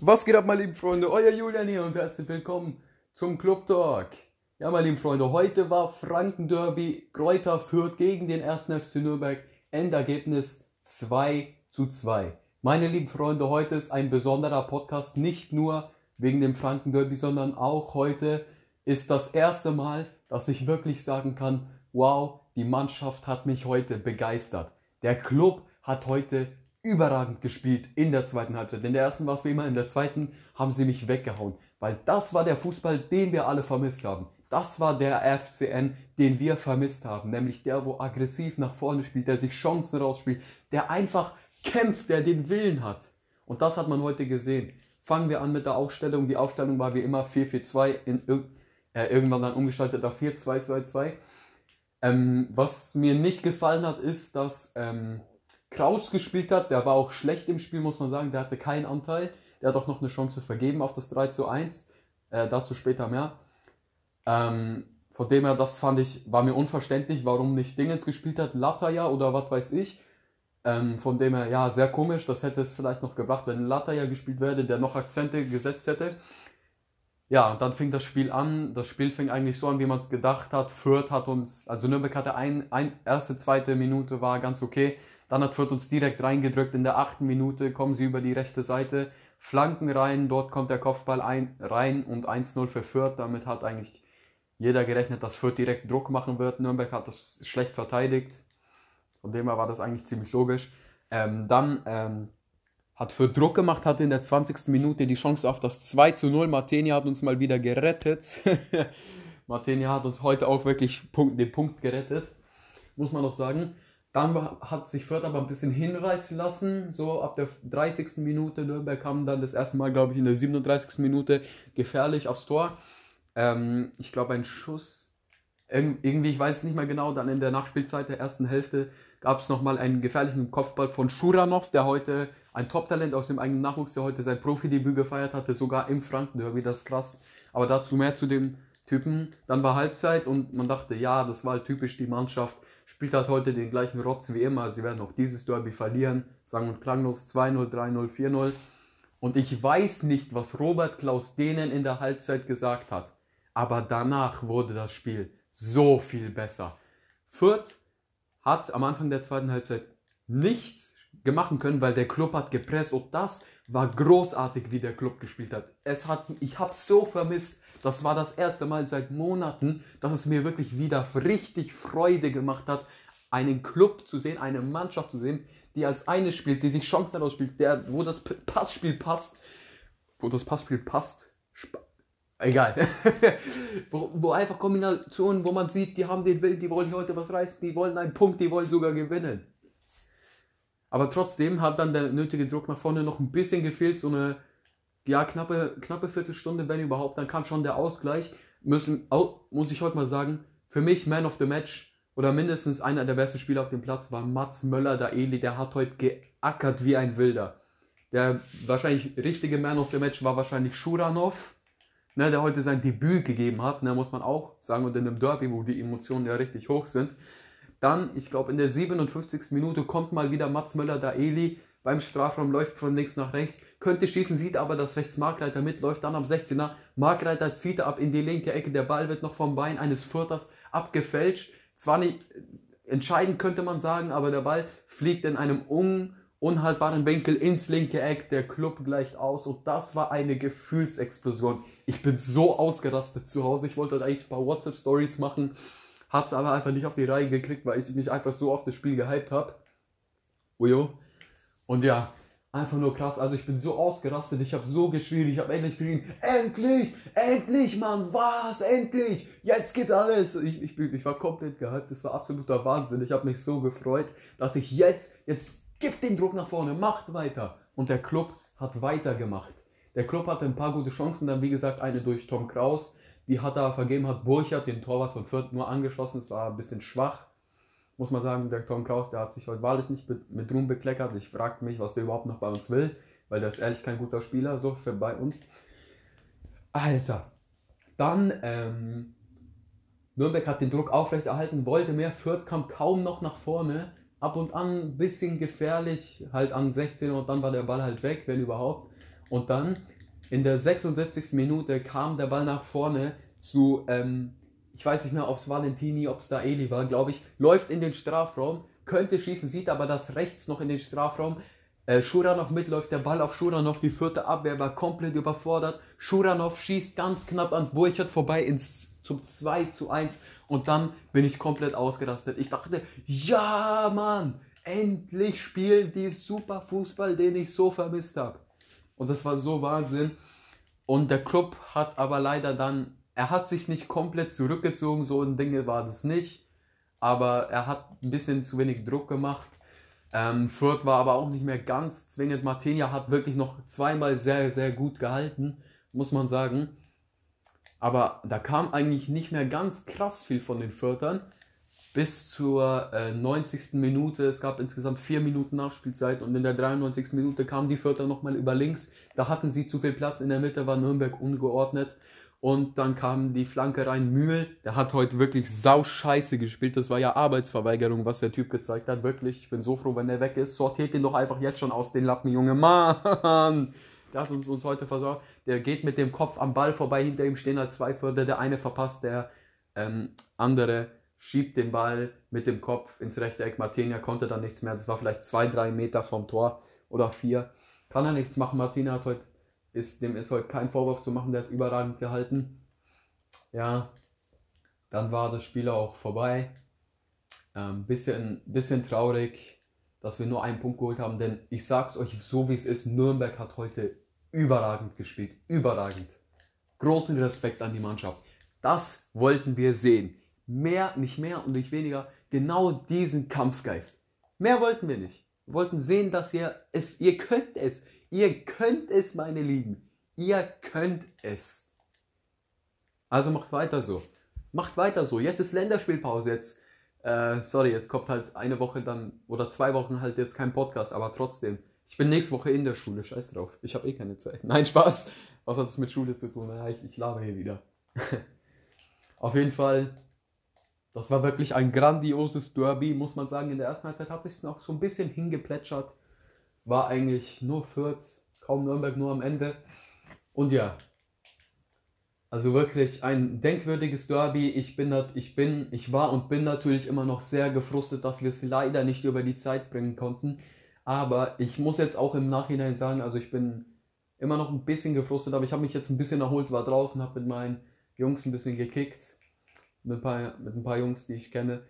Was geht ab, meine lieben Freunde? Euer Julian hier und herzlich willkommen zum Club Talk. Ja, meine lieben Freunde, heute war Franken-Derby Kräuter Fürth gegen den 1. FC Nürnberg. Endergebnis 2 zu 2. Meine lieben Freunde, heute ist ein besonderer Podcast, nicht nur wegen dem Franken-Derby, sondern auch heute ist das erste Mal, dass ich wirklich sagen kann, wow, die Mannschaft hat mich heute begeistert. Der Club hat heute überragend gespielt in der zweiten Halbzeit. In der ersten war es wie immer, in der zweiten haben sie mich weggehauen. Weil das war der Fußball, den wir alle vermisst haben. Das war der FCN, den wir vermisst haben. Nämlich der, wo aggressiv nach vorne spielt, der sich Chancen rausspielt, der einfach kämpft, der den Willen hat. Und das hat man heute gesehen. Fangen wir an mit der Aufstellung. Die Aufstellung war wie immer 4-4-2, äh, irgendwann dann umgestaltet auf 4-2-2-2. Ähm, was mir nicht gefallen hat, ist, dass ähm, Kraus gespielt hat. Der war auch schlecht im Spiel, muss man sagen. Der hatte keinen Anteil. Der hat auch noch eine Chance vergeben auf das 3 zu 1. Äh, dazu später mehr. Ähm, von dem her, das fand ich, war mir unverständlich, warum nicht Dingens gespielt hat, Lataya oder was weiß ich. Ähm, von dem her, ja, sehr komisch. Das hätte es vielleicht noch gebracht, wenn Lataya gespielt wäre, der noch Akzente gesetzt hätte. Ja, und dann fing das Spiel an. Das Spiel fing eigentlich so an, wie man es gedacht hat. Fürth hat uns, also Nürnberg hatte ein, ein, erste, zweite Minute war ganz okay. Dann hat Fürth uns direkt reingedrückt. In der achten Minute kommen sie über die rechte Seite, Flanken rein, dort kommt der Kopfball ein, rein und 1-0 für Fürth. Damit hat eigentlich jeder gerechnet, dass Fürth direkt Druck machen wird. Nürnberg hat das schlecht verteidigt. Von dem her war das eigentlich ziemlich logisch. Ähm, dann ähm, hat für Druck gemacht, hatte in der 20. Minute die Chance auf das 2 zu 0. Martini hat uns mal wieder gerettet. Martini hat uns heute auch wirklich den Punkt gerettet, muss man noch sagen. Dann hat sich Fürth aber ein bisschen hinreißen lassen, so ab der 30. Minute. Nürnberg kam dann das erste Mal, glaube ich, in der 37. Minute gefährlich aufs Tor. Ähm, ich glaube, ein Schuss, irgendwie, ich weiß es nicht mehr genau, dann in der Nachspielzeit der ersten Hälfte gab es nochmal einen gefährlichen Kopfball von Schuranov, der heute ein Top-Talent aus dem eigenen Nachwuchs, der heute sein Profidebüt gefeiert hatte, sogar im Franken-Derby, das ist krass. Aber dazu mehr zu dem Typen. Dann war Halbzeit und man dachte, ja, das war halt typisch die Mannschaft, spielt halt heute den gleichen Rotz wie immer. Sie werden auch dieses Derby verlieren, sagen und klanglos 2-0, 3-0, 4-0. Und ich weiß nicht, was Robert Klaus denen in der Halbzeit gesagt hat, aber danach wurde das Spiel so viel besser. Fürth hat am Anfang der zweiten Halbzeit nichts gemacht können, weil der Club hat gepresst und das war großartig, wie der Club gespielt hat. Es hat, ich habe so vermisst. Das war das erste Mal seit Monaten, dass es mir wirklich wieder richtig Freude gemacht hat, einen Club zu sehen, eine Mannschaft zu sehen, die als eine spielt, die sich Chancen ausspielt, der, wo das Passspiel passt, wo das Passspiel passt, egal, wo, wo, einfach Kombinationen, wo man sieht, die haben den Willen, die wollen heute was reißen, die wollen einen Punkt, die wollen sogar gewinnen. Aber trotzdem hat dann der nötige Druck nach vorne noch ein bisschen gefehlt, so eine ja, knappe, knappe Viertelstunde, wenn überhaupt, dann kam schon der Ausgleich. Müssen, muss ich heute mal sagen, für mich Man of the Match oder mindestens einer der besten Spieler auf dem Platz war Mats Möller, der Eli, der hat heute geackert wie ein Wilder. Der wahrscheinlich richtige Man of the Match war wahrscheinlich Schuranov, ne, der heute sein Debüt gegeben hat, ne, muss man auch sagen, und in einem Derby, wo die Emotionen ja richtig hoch sind. Dann, ich glaube, in der 57. Minute kommt mal wieder Mats Möller, der Eli, beim Strafraum läuft von links nach rechts, könnte schießen, sieht aber, dass rechts Markreiter mitläuft, dann am 16er, Markreiter zieht ab in die linke Ecke, der Ball wird noch vom Bein eines Vierters abgefälscht. Zwar nicht entscheidend, könnte man sagen, aber der Ball fliegt in einem un unhaltbaren Winkel ins linke Eck, der Club gleicht aus und das war eine Gefühlsexplosion. Ich bin so ausgerastet zu Hause, ich wollte eigentlich ein paar WhatsApp-Stories machen, hab's aber einfach nicht auf die Reihe gekriegt, weil ich mich einfach so auf das Spiel gehypt habe. Ujo. Und ja, einfach nur krass. Also ich bin so ausgerastet, ich habe so geschrien, ich habe endlich geschrien, endlich, endlich, Mann, was, endlich, jetzt geht alles. Ich, ich, ich war komplett gehypt, das war absoluter Wahnsinn. Ich habe mich so gefreut, dachte ich, jetzt, jetzt gib den Druck nach vorne, macht weiter. Und der Club hat weitergemacht. Der Club hatte ein paar gute Chancen, dann wie gesagt eine durch Tom Kraus, die hat er vergeben, hat Burchard, den Torwart von Fürth, nur angeschossen, es war ein bisschen schwach muss man sagen, der Tom Kraus, der hat sich heute wahrlich nicht mit, Ruhm bekleckert. Ich frage mich, was der überhaupt noch bei uns will, weil der ist ehrlich kein guter Spieler, so für bei uns. Alter. Dann, ähm, Nürnberg hat den Druck aufrechterhalten, wollte mehr, Fürth kam kaum noch nach vorne. Ab und an ein bisschen gefährlich, halt an 16 und dann war der Ball halt weg, wenn überhaupt. Und dann in der 76. Minute kam der Ball nach vorne zu, ähm, ich weiß nicht mehr, ob es Valentini, ob es da Eli war, glaube ich, läuft in den Strafraum, könnte schießen, sieht aber das rechts noch in den Strafraum. Äh, Schuranov mitläuft, der Ball auf Schuranov, die vierte Abwehr war komplett überfordert. Schuranov schießt ganz knapp an Burchard vorbei ins zum 2 zu 1 und dann bin ich komplett ausgerastet. Ich dachte, ja Mann, endlich spielen die super Fußball, den ich so vermisst habe. Und das war so Wahnsinn. Und der Club hat aber leider dann, er hat sich nicht komplett zurückgezogen, so ein Ding war das nicht. Aber er hat ein bisschen zu wenig Druck gemacht. Ähm, Fürth war aber auch nicht mehr ganz zwingend. Martinia hat wirklich noch zweimal sehr, sehr gut gehalten, muss man sagen. Aber da kam eigentlich nicht mehr ganz krass viel von den Fürthern. Bis zur äh, 90. Minute, es gab insgesamt vier Minuten Nachspielzeit und in der 93. Minute kamen die Fürther nochmal über links. Da hatten sie zu viel Platz, in der Mitte war Nürnberg ungeordnet. Und dann kam die Flanke rein. Mühl, der hat heute wirklich sau scheiße gespielt. Das war ja Arbeitsverweigerung, was der Typ gezeigt hat. Wirklich, ich bin so froh, wenn der weg ist. Sortiert den doch einfach jetzt schon aus den Lappen, Junge. Mann! Der hat uns, uns heute versorgt. Der geht mit dem Kopf am Ball vorbei. Hinter ihm stehen halt zwei Förder. Der eine verpasst, der ähm, andere schiebt den Ball mit dem Kopf ins rechte Eck. Martinia konnte dann nichts mehr. Das war vielleicht zwei, drei Meter vom Tor oder vier. Kann er nichts machen. Martina hat heute ist, dem ist heute kein Vorwurf zu machen, der hat überragend gehalten. Ja, dann war das Spiel auch vorbei. Ähm, bisschen, bisschen traurig, dass wir nur einen Punkt geholt haben, denn ich sag's euch so wie es ist, Nürnberg hat heute überragend gespielt. Überragend. Großen Respekt an die Mannschaft. Das wollten wir sehen. Mehr, nicht mehr und nicht weniger. Genau diesen Kampfgeist. Mehr wollten wir nicht. Wir wollten sehen, dass ihr es, ihr könnt es. Ihr könnt es, meine Lieben. Ihr könnt es. Also macht weiter so. Macht weiter so. Jetzt ist Länderspielpause. Jetzt, äh, sorry, jetzt kommt halt eine Woche dann oder zwei Wochen halt jetzt kein Podcast, aber trotzdem. Ich bin nächste Woche in der Schule. Scheiß drauf. Ich habe eh keine Zeit. Nein, Spaß. Was hat es mit Schule zu tun? Ja, ich, ich laber hier wieder. Auf jeden Fall, das war wirklich ein grandioses Derby, muss man sagen. In der ersten Halbzeit hat sich noch so ein bisschen hingeplätschert war eigentlich nur Fürth, kaum Nürnberg, nur am Ende. Und ja, also wirklich ein denkwürdiges Derby. Ich bin, ich bin, ich war und bin natürlich immer noch sehr gefrustet, dass wir es leider nicht über die Zeit bringen konnten. Aber ich muss jetzt auch im Nachhinein sagen, also ich bin immer noch ein bisschen gefrustet, aber ich habe mich jetzt ein bisschen erholt, war draußen, habe mit meinen Jungs ein bisschen gekickt, mit ein, paar, mit ein paar Jungs, die ich kenne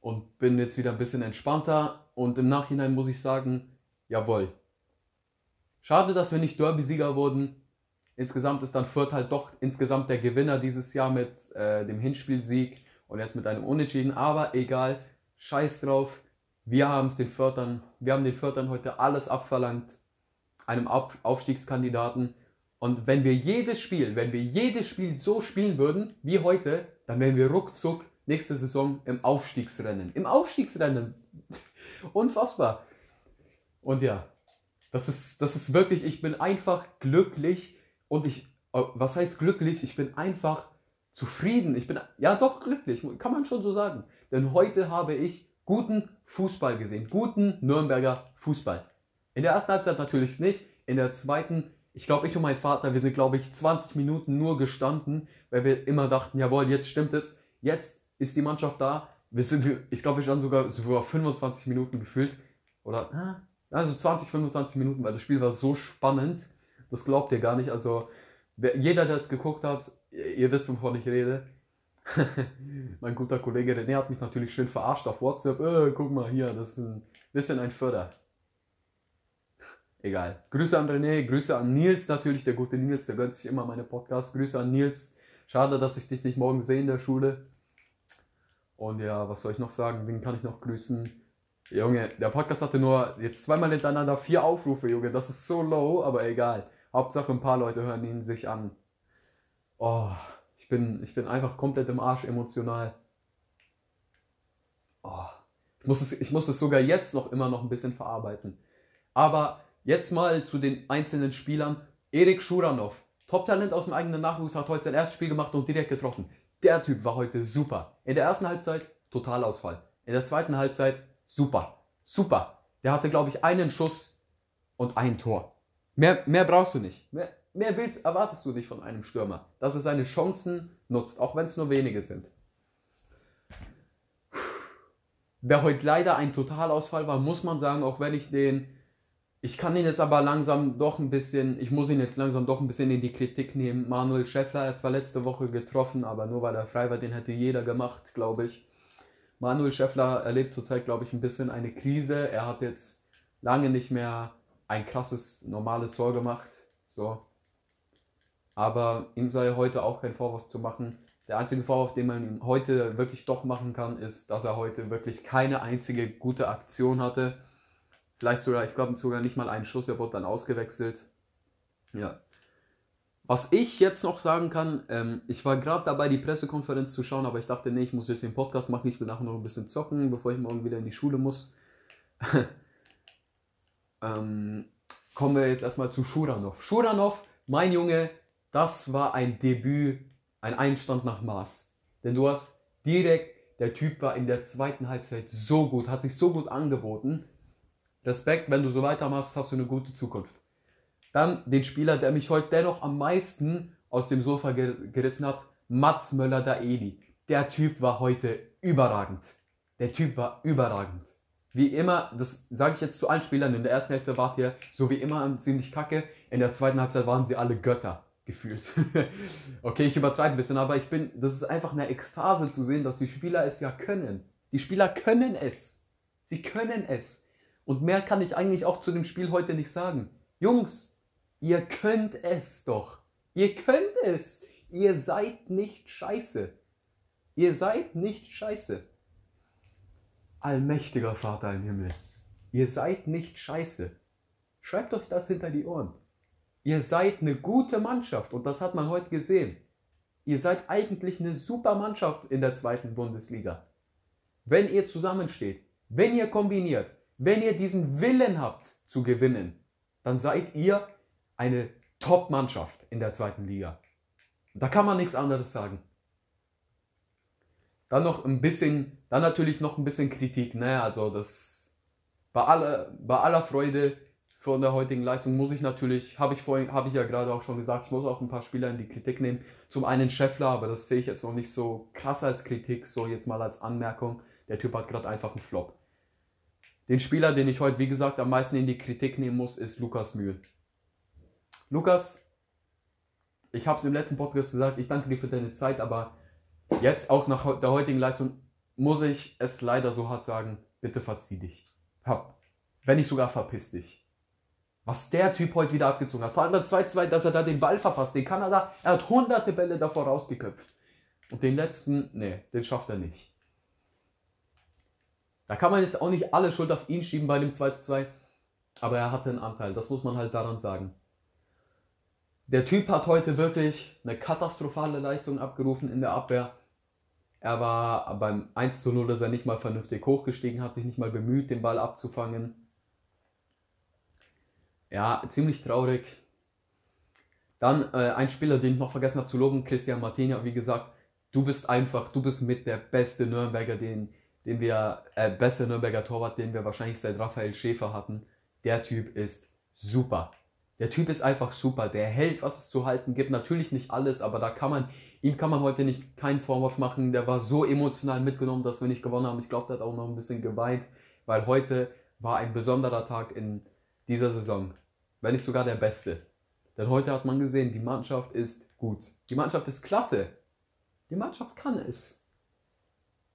und bin jetzt wieder ein bisschen entspannter. Und im Nachhinein muss ich sagen, Jawohl. Schade, dass wir nicht Derby-Sieger wurden. Insgesamt ist dann Fürth halt doch insgesamt der Gewinner dieses Jahr mit äh, dem Hinspielsieg und jetzt mit einem Unentschieden. Aber egal, scheiß drauf. Wir haben es den Fürthern, wir haben den Fürthern heute alles abverlangt, einem Aufstiegskandidaten. Und wenn wir jedes Spiel, wenn wir jedes Spiel so spielen würden wie heute, dann wären wir ruckzuck nächste Saison im Aufstiegsrennen. Im Aufstiegsrennen. Unfassbar. Und ja, das ist, das ist wirklich, ich bin einfach glücklich und ich, äh, was heißt glücklich? Ich bin einfach zufrieden. Ich bin, ja doch glücklich, kann man schon so sagen. Denn heute habe ich guten Fußball gesehen, guten Nürnberger Fußball. In der ersten Halbzeit natürlich nicht, in der zweiten, ich glaube, ich und mein Vater, wir sind, glaube ich, 20 Minuten nur gestanden, weil wir immer dachten, jawohl, jetzt stimmt es, jetzt ist die Mannschaft da. Wir sind, ich glaube, wir standen sogar, sogar 25 Minuten gefühlt. Oder, ah, also 20, 25 Minuten, weil das Spiel war so spannend. Das glaubt ihr gar nicht. Also jeder, der es geguckt hat, ihr wisst, wovon ich rede. mein guter Kollege René hat mich natürlich schön verarscht auf WhatsApp. Äh, guck mal hier, das ist ein bisschen ein Förder. Egal. Grüße an René, Grüße an Nils natürlich, der gute Nils, der gönnt sich immer meine Podcasts. Grüße an Nils. Schade, dass ich dich nicht morgen sehe in der Schule. Und ja, was soll ich noch sagen? Wen kann ich noch grüßen? Junge, der Podcast hatte nur jetzt zweimal hintereinander vier Aufrufe, Junge. Das ist so low, aber egal. Hauptsache ein paar Leute hören ihn sich an. Oh, ich bin, ich bin einfach komplett im Arsch emotional. Oh, ich, muss es, ich muss es sogar jetzt noch immer noch ein bisschen verarbeiten. Aber jetzt mal zu den einzelnen Spielern. Erik Schuranov, Top-Talent aus dem eigenen Nachwuchs, hat heute sein erstes Spiel gemacht und direkt getroffen. Der Typ war heute super. In der ersten Halbzeit Totalausfall. In der zweiten Halbzeit Super. Super. Der hatte, glaube ich, einen Schuss und ein Tor. Mehr, mehr brauchst du nicht. Mehr, mehr willst, erwartest du nicht von einem Stürmer, dass er seine Chancen nutzt, auch wenn es nur wenige sind. Wer heute leider ein Totalausfall war, muss man sagen, auch wenn ich den ich kann ihn jetzt aber langsam doch ein bisschen, ich muss ihn jetzt langsam doch ein bisschen in die Kritik nehmen. Manuel Schäffler hat zwar letzte Woche getroffen, aber nur weil er frei war, den hätte jeder gemacht, glaube ich. Manuel Schäffler erlebt zurzeit, glaube ich, ein bisschen eine Krise. Er hat jetzt lange nicht mehr ein krasses, normales Tor gemacht. So. Aber ihm sei heute auch kein Vorwurf zu machen. Der einzige Vorwurf, den man ihm heute wirklich doch machen kann, ist, dass er heute wirklich keine einzige gute Aktion hatte Vielleicht sogar, ich glaube sogar nicht mal einen Schuss, er wurde dann ausgewechselt. Ja. Was ich jetzt noch sagen kann, ähm, ich war gerade dabei, die Pressekonferenz zu schauen, aber ich dachte, nee, ich muss jetzt den Podcast machen, ich will nachher noch ein bisschen zocken, bevor ich morgen wieder in die Schule muss. ähm, kommen wir jetzt erstmal zu Schuranov. Schuranov, mein Junge, das war ein Debüt, ein Einstand nach Maß. Denn du hast direkt, der Typ war in der zweiten Halbzeit so gut, hat sich so gut angeboten. Respekt, wenn du so weitermachst, hast du eine gute Zukunft. Dann den Spieler, der mich heute dennoch am meisten aus dem Sofa gerissen hat, Mats Möller-Daeli. Der Typ war heute überragend. Der Typ war überragend. Wie immer, das sage ich jetzt zu allen Spielern, in der ersten Hälfte wart ihr so wie immer ziemlich kacke, in der zweiten Halbzeit waren sie alle Götter gefühlt. okay, ich übertreibe ein bisschen, aber ich bin, das ist einfach eine Ekstase zu sehen, dass die Spieler es ja können. Die Spieler können es. Sie können es. Und mehr kann ich eigentlich auch zu dem Spiel heute nicht sagen. Jungs, ihr könnt es doch. Ihr könnt es. Ihr seid nicht scheiße. Ihr seid nicht scheiße. Allmächtiger Vater im Himmel. Ihr seid nicht scheiße. Schreibt euch das hinter die Ohren. Ihr seid eine gute Mannschaft und das hat man heute gesehen. Ihr seid eigentlich eine super Mannschaft in der zweiten Bundesliga. Wenn ihr zusammensteht, wenn ihr kombiniert, wenn ihr diesen Willen habt zu gewinnen, dann seid ihr eine Top-Mannschaft in der zweiten Liga. Da kann man nichts anderes sagen. Dann noch ein bisschen, dann natürlich noch ein bisschen Kritik, ne? Also das bei aller, bei aller Freude von der heutigen Leistung muss ich natürlich, habe ich vorhin, habe ich ja gerade auch schon gesagt, ich muss auch ein paar Spieler in die Kritik nehmen. Zum einen Scheffler, aber das sehe ich jetzt noch nicht so krass als Kritik, so jetzt mal als Anmerkung. Der Typ hat gerade einfach einen Flop. Den Spieler, den ich heute, wie gesagt, am meisten in die Kritik nehmen muss, ist Lukas Mühl. Lukas, ich habe es im letzten Podcast gesagt, ich danke dir für deine Zeit, aber jetzt auch nach der heutigen Leistung muss ich es leider so hart sagen, bitte verzieh dich. Hab, wenn nicht sogar verpiss dich. Was der Typ heute wieder abgezogen hat. Vor allem der 2-2, dass er da den Ball verpasst. Den Kanada, er hat hunderte Bälle davor rausgeköpft. Und den letzten, nee, den schafft er nicht. Da kann man jetzt auch nicht alle Schuld auf ihn schieben bei dem 2 zu 2, aber er hatte einen Anteil, das muss man halt daran sagen. Der Typ hat heute wirklich eine katastrophale Leistung abgerufen in der Abwehr. Er war beim 1 zu 0, dass er nicht mal vernünftig hochgestiegen, hat sich nicht mal bemüht, den Ball abzufangen. Ja, ziemlich traurig. Dann äh, ein Spieler, den ich noch vergessen habe zu loben, Christian Martinia. Wie gesagt, du bist einfach, du bist mit der beste Nürnberger, den den wir, äh, beste Nürnberger Torwart, den wir wahrscheinlich seit Raphael Schäfer hatten. Der Typ ist super. Der Typ ist einfach super. Der hält, was es zu halten gibt. Natürlich nicht alles, aber da kann man, ihm kann man heute nicht keinen Vorwurf machen. Der war so emotional mitgenommen, dass wir nicht gewonnen haben. Ich glaube, der hat auch noch ein bisschen geweint, weil heute war ein besonderer Tag in dieser Saison. Wenn nicht sogar der beste. Denn heute hat man gesehen, die Mannschaft ist gut. Die Mannschaft ist klasse. Die Mannschaft kann es.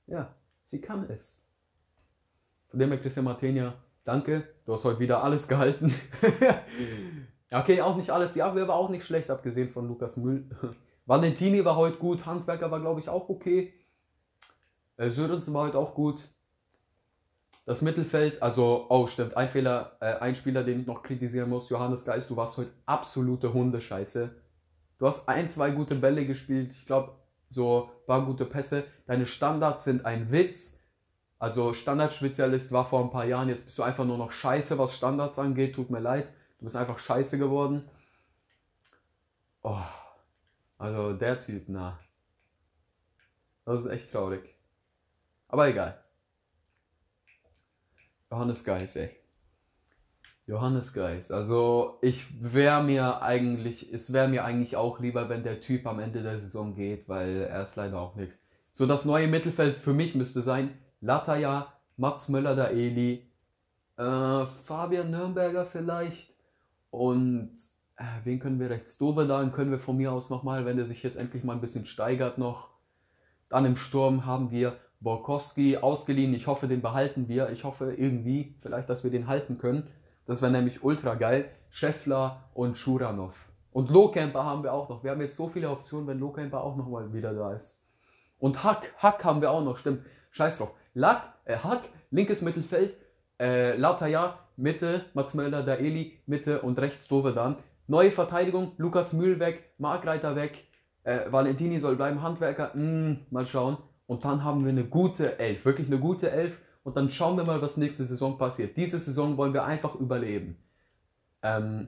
Ja. Sie kann es. Von dem her, Christian Martenia, danke. Du hast heute wieder alles gehalten. ja, okay, auch nicht alles. Die Abwehr war auch nicht schlecht, abgesehen von Lukas Müll. Valentini war heute gut. Handwerker war, glaube ich, auch okay. Äh, Sörensen war heute auch gut. Das Mittelfeld, also, oh, stimmt, ein Fehler, äh, ein Spieler, den ich noch kritisieren muss, Johannes Geist, du warst heute absolute Hundescheiße. Du hast ein, zwei gute Bälle gespielt. Ich glaube, so paar gute Pässe. Deine Standards sind ein Witz. Also Standardspezialist war vor ein paar Jahren, jetzt bist du einfach nur noch scheiße, was Standards angeht. Tut mir leid, du bist einfach scheiße geworden. Oh, also der Typ, na. Das ist echt traurig. Aber egal. Johannes Geis, ey. Johannes Geist. Also ich wäre mir eigentlich, es wäre mir eigentlich auch lieber, wenn der Typ am Ende der Saison geht, weil er ist leider auch nichts. So das neue Mittelfeld für mich müsste sein Lataya, Mats Möller, der Eli, äh, Fabian Nürnberger vielleicht und äh, wen können wir rechts? Dovedan können wir von mir aus nochmal, wenn der sich jetzt endlich mal ein bisschen steigert noch. Dann im Sturm haben wir Borkowski ausgeliehen. Ich hoffe, den behalten wir. Ich hoffe irgendwie, vielleicht, dass wir den halten können. Das wäre nämlich ultra geil. Scheffler und Schuranov. Und Lohkemper haben wir auch noch. Wir haben jetzt so viele Optionen, wenn Lohkemper auch nochmal wieder da ist. Und Hack, Hack haben wir auch noch, stimmt. Scheiß drauf. Lack, äh, Hack, linkes Mittelfeld, äh, Lataya, Mitte, Mats Mölder, Daeli, Mitte und rechts Dovedan. Neue Verteidigung, Lukas Mühl weg, Markreiter weg, äh, Valentini soll bleiben, Handwerker, mh, mm, mal schauen. Und dann haben wir eine gute Elf, wirklich eine gute Elf. Und dann schauen wir mal, was nächste Saison passiert. Diese Saison wollen wir einfach überleben. Ähm,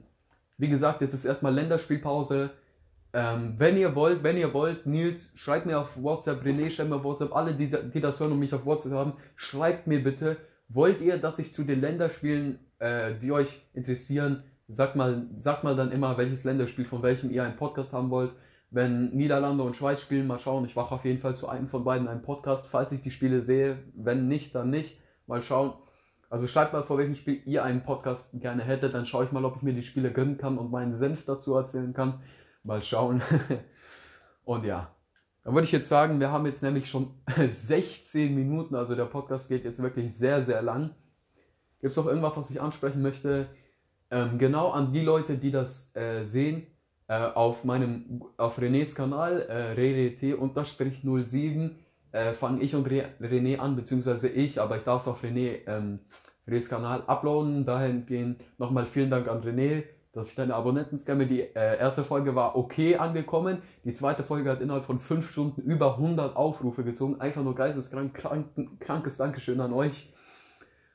wie gesagt, jetzt ist erstmal Länderspielpause. Ähm, wenn ihr wollt, wenn ihr wollt, Nils, schreibt mir auf WhatsApp, René, schreibt mir auf WhatsApp, alle, die, die das hören und mich auf WhatsApp haben, schreibt mir bitte, wollt ihr, dass ich zu den Länderspielen, äh, die euch interessieren, sagt mal, sagt mal dann immer, welches Länderspiel von welchem ihr einen Podcast haben wollt. Wenn Niederlande und Schweiz spielen, mal schauen. Ich mache auf jeden Fall zu einem von beiden einen Podcast, falls ich die Spiele sehe. Wenn nicht, dann nicht. Mal schauen. Also schreibt mal, vor welchem Spiel ihr einen Podcast gerne hättet. Dann schaue ich mal, ob ich mir die Spiele gönnen kann und meinen Senf dazu erzählen kann. Mal schauen. und ja, dann würde ich jetzt sagen, wir haben jetzt nämlich schon 16 Minuten. Also der Podcast geht jetzt wirklich sehr, sehr lang. Gibt es noch irgendwas, was ich ansprechen möchte? Ähm, genau an die Leute, die das äh, sehen äh, auf meinem, auf Renés Kanal, äh, rert-07, äh, fange ich und Re René an, beziehungsweise ich, aber ich darf es auf René, ähm, Renés Kanal uploaden. Dahingehend nochmal vielen Dank an René, dass ich deine Abonnenten scamme. Die äh, erste Folge war okay angekommen. Die zweite Folge hat innerhalb von 5 Stunden über 100 Aufrufe gezogen. Einfach nur geisteskrank, krank, krankes Dankeschön an euch.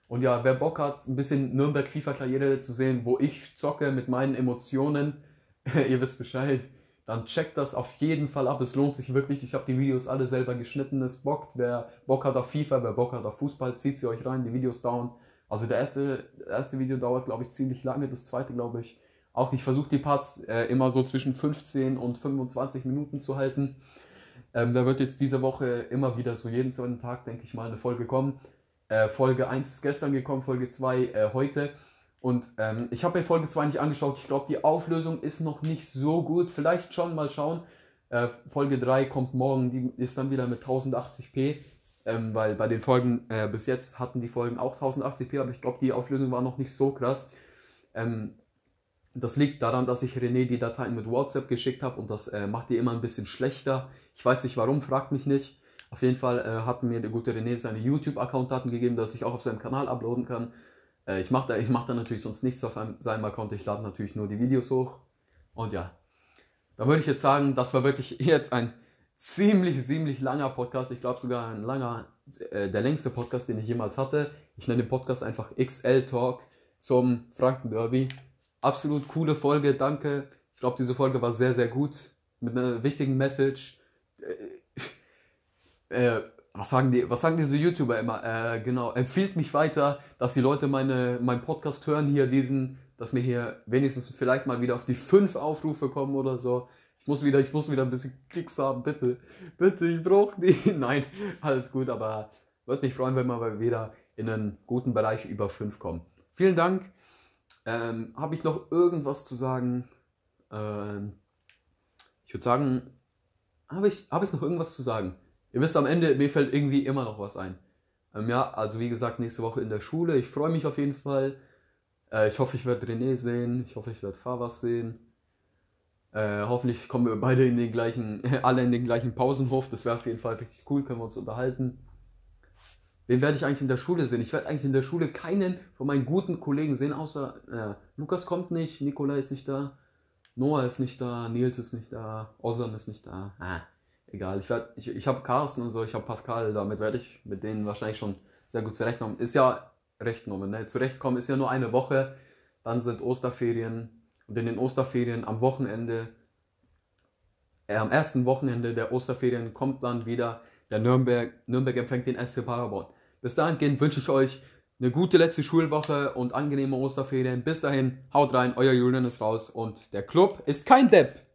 Und ja, wer Bock hat, ein bisschen Nürnberg FIFA-Karriere zu sehen, wo ich zocke mit meinen Emotionen, ihr wisst Bescheid, dann checkt das auf jeden Fall ab. Es lohnt sich wirklich. Ich habe die Videos alle selber geschnitten. Es bockt. Wer Bock hat auf FIFA, wer Bock hat auf Fußball, zieht sie euch rein. Die Videos dauern. Also der erste, erste Video dauert, glaube ich, ziemlich lange. Das zweite, glaube ich, auch. Ich versuche die Parts äh, immer so zwischen 15 und 25 Minuten zu halten. Ähm, da wird jetzt diese Woche immer wieder so jeden zweiten Tag, denke ich mal, eine Folge kommen. Äh, Folge 1 ist gestern gekommen, Folge 2 äh, heute. Und ähm, ich habe mir Folge 2 nicht angeschaut. Ich glaube, die Auflösung ist noch nicht so gut. Vielleicht schon mal schauen. Äh, Folge 3 kommt morgen. Die ist dann wieder mit 1080p. Ähm, weil bei den Folgen äh, bis jetzt hatten die Folgen auch 1080p. Aber ich glaube, die Auflösung war noch nicht so krass. Ähm, das liegt daran, dass ich René die Dateien mit WhatsApp geschickt habe. Und das äh, macht die immer ein bisschen schlechter. Ich weiß nicht warum, fragt mich nicht. Auf jeden Fall äh, hat mir der gute René seine YouTube-Account-Daten gegeben, dass ich auch auf seinem Kanal uploaden kann. Äh, ich mache da, mach da natürlich sonst nichts auf einem, seinem Account, ich lade natürlich nur die Videos hoch. Und ja, da würde ich jetzt sagen, das war wirklich jetzt ein ziemlich, ziemlich langer Podcast. Ich glaube sogar ein langer, äh, der längste Podcast, den ich jemals hatte. Ich nenne den Podcast einfach XL Talk zum Franken Derby. Absolut coole Folge, danke. Ich glaube, diese Folge war sehr, sehr gut. Mit einer wichtigen Message. Äh, äh, was sagen die, was sagen diese YouTuber immer? Äh, genau, empfiehlt mich weiter, dass die Leute meine, meinen Podcast hören, hier diesen, dass mir hier wenigstens vielleicht mal wieder auf die fünf Aufrufe kommen oder so. Ich muss wieder, ich muss wieder ein bisschen Klicks haben, bitte. Bitte, ich brauche die. Nein, alles gut, aber würde mich freuen, wenn wir wieder in einen guten Bereich über fünf kommen. Vielen Dank. Ähm, Habe ich noch irgendwas zu sagen? Ähm, ich würde sagen, habe ich, hab ich noch irgendwas zu sagen? Ihr wisst am Ende, mir fällt irgendwie immer noch was ein. Ähm, ja, also wie gesagt, nächste Woche in der Schule. Ich freue mich auf jeden Fall. Äh, ich hoffe, ich werde René sehen. Ich hoffe, ich werde Favas sehen. Äh, hoffentlich kommen wir beide in den gleichen, alle in den gleichen Pausenhof. Das wäre auf jeden Fall richtig cool, können wir uns unterhalten. Wen werde ich eigentlich in der Schule sehen? Ich werde eigentlich in der Schule keinen von meinen guten Kollegen sehen, außer äh, Lukas kommt nicht, Nikola ist nicht da, Noah ist nicht da, Nils ist nicht da, Ozan ist nicht da. Ah egal. Ich, werd, ich, ich habe Carsten und so, ich habe Pascal, damit werde ich mit denen wahrscheinlich schon sehr gut zurechtkommen. Ist ja rechtkommen, ne? Zurechtkommen ist ja nur eine Woche, dann sind Osterferien und in den Osterferien am Wochenende, äh, am ersten Wochenende der Osterferien kommt dann wieder der Nürnberg, Nürnberg empfängt den SC Paderborn. Bis dahin wünsche ich euch eine gute letzte Schulwoche und angenehme Osterferien. Bis dahin, haut rein, euer Julian ist raus und der Club ist kein Depp.